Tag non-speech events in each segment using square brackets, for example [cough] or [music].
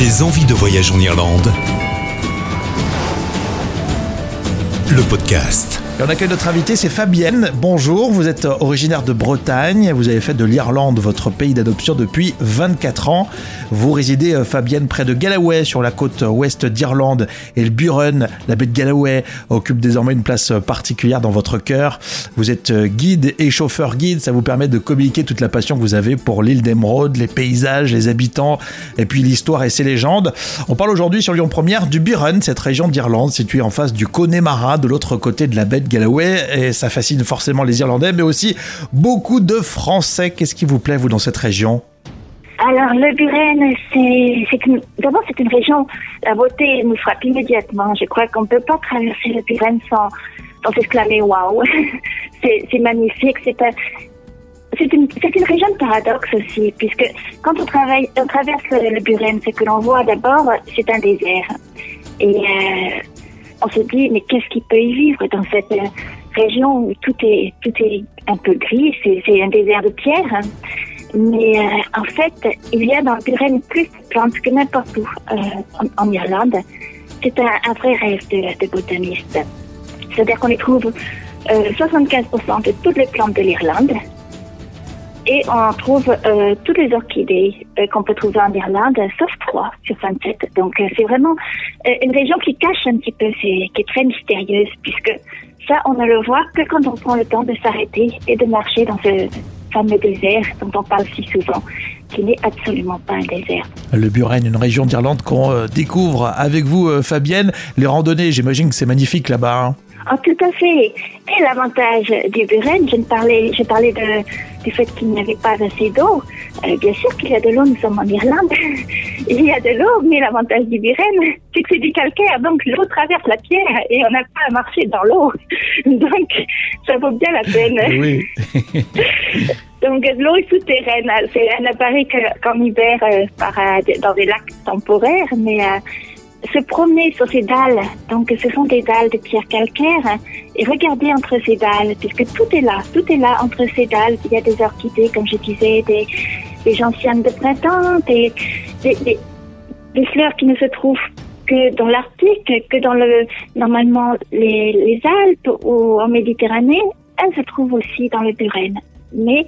Des envies de voyage en Irlande. Le podcast. Et on accueille notre invité, c'est Fabienne. Bonjour, vous êtes originaire de Bretagne, vous avez fait de l'Irlande votre pays d'adoption depuis 24 ans. Vous résidez, euh, Fabienne, près de Galloway, sur la côte ouest d'Irlande, et le Buren, la baie de Galloway, occupe désormais une place particulière dans votre cœur. Vous êtes euh, guide et chauffeur guide, ça vous permet de communiquer toute la passion que vous avez pour l'île d'Emeraude, les paysages, les habitants, et puis l'histoire et ses légendes. On parle aujourd'hui sur Lyon Première du Buren, cette région d'Irlande située en face du Connemara, de l'autre côté de la baie de Galloway et ça fascine forcément les Irlandais, mais aussi beaucoup de Français. Qu'est-ce qui vous plaît, vous, dans cette région? Alors, le Buren, c'est, d'abord, c'est une région, la beauté nous frappe immédiatement. Je crois qu'on ne peut pas traverser le Buren sans, s'exclamer waouh. [laughs] c'est, magnifique. C'est, un- une, une région de paradoxe aussi, puisque quand on, travaille, on traverse le, le Buren, ce que l'on voit d'abord, c'est un désert. Et euh, on se dit, mais qu'est-ce qui peut y vivre dans cette euh, région où tout est, tout est un peu gris, c'est, un désert de pierre. hein. Mais euh, en fait, il y a dans le Buren plus de plantes que n'importe où euh, en, Irlande. C'est un, vrai rêve de, de botaniste. C'est-à-dire qu'on y trouve euh, 75% de toutes les plantes de l'Irlande. Et on trouve euh, toutes les orchidées euh, qu'on peut trouver en Irlande, sauf trois sur 27. Donc euh, c'est vraiment une région qui cache un petit peu, qui est très mystérieuse, puisque ça, on ne le voit que quand on prend le temps de s'arrêter et de marcher dans ce fameux désert dont on parle si souvent, qui n'est absolument pas un désert. Le Buren, une région d'Irlande qu'on découvre avec vous, Fabienne. Les randonnées, j'imagine que c'est magnifique là-bas. hein. Ah, tout à fait. Et l'avantage du Buren, je, parlais, je parlais de, du fait qu'il n'y avait pas assez d'eau. Euh, bien sûr qu'il y a de l'eau, nous sommes en Irlande. [laughs] Il y a de l'eau, mais l'avantage du Buren, [laughs] c'est que c'est du calcaire. Donc l'eau traverse la pierre et on n'a pas à marcher dans l'eau. [laughs] Donc ça vaut bien la peine. Oui. Donc l'eau est souterraine. C'est, elle n'apparaît que- qu'en hiver euh, par, euh, dans des lacs temporaires, mais euh, se promener sur ces dalles, donc ce sont des dalles de pierre calcaire, et regarder entre ces dalles, puisque tout est là, tout est là entre ces dalles. Il y a des orchidées, comme je disais, des, des gentianes de printemps, des, des, des, des fleurs qui ne se trouvent que dans l'Arctique, que dans le normalement les, les Alpes ou en Méditerranée, elles se trouvent aussi dans le Buren. Mais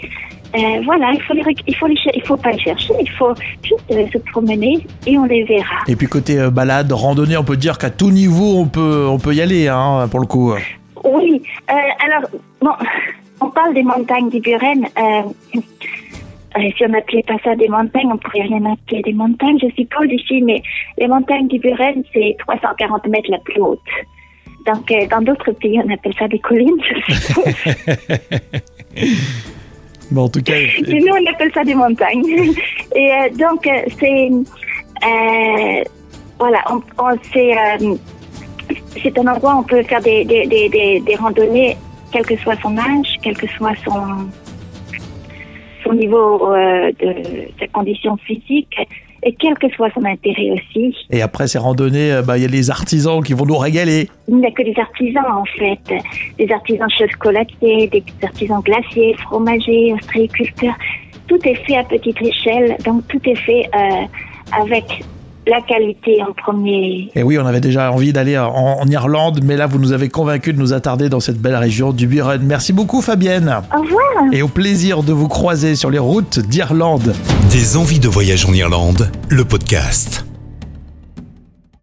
euh, voilà, il faut les, il faut les, cher- il faut pas les chercher, il faut juste euh, se promener et on les verra. Et puis côté euh, balade, randonnée, on peut dire qu'à tout niveau, on peut, on peut y aller, hein, pour le coup. Oui, alors, bon, on parle des montagnes du Buren. Si on n'appelait pas ça des montagnes, on pourrait rien appeler des montagnes, je suppose, ici, mais les montagnes du Buren, c'est 340 mètres la plus haute. Donc, dans d'autres pays, on appelle ça des collines, je suppose. [laughs] Bon, en tout cas, Et nous, on appelle ça des montagnes. [laughs] Et euh, donc, euh, c'est... euh, voilà, on, on- c'est, euh, c'est un endroit où on peut faire des, des, des, des, randonnées, quel que soit son âge, quel que soit son, son niveau de sa condition physique, et quel que soit son intérêt aussi. et après ces randonnées, euh, bah, il y a les artisans qui vont nous régaler. Il n'y a que des artisans, en fait. Des artisans chocolatiers, des artisans glaciers, fromagers, ostréiculteurs. Tout est fait à petite échelle, donc tout est fait euh, avec la qualité en premier. Et oui, on avait déjà envie d'aller en, en Irlande, mais là, vous nous avez convaincus de nous attarder dans cette belle région du Buren. Merci beaucoup, Fabienne. Au revoir Et au plaisir de vous croiser sur les routes d'Irlande. Des envies de voyage en Irlande. Le podcast.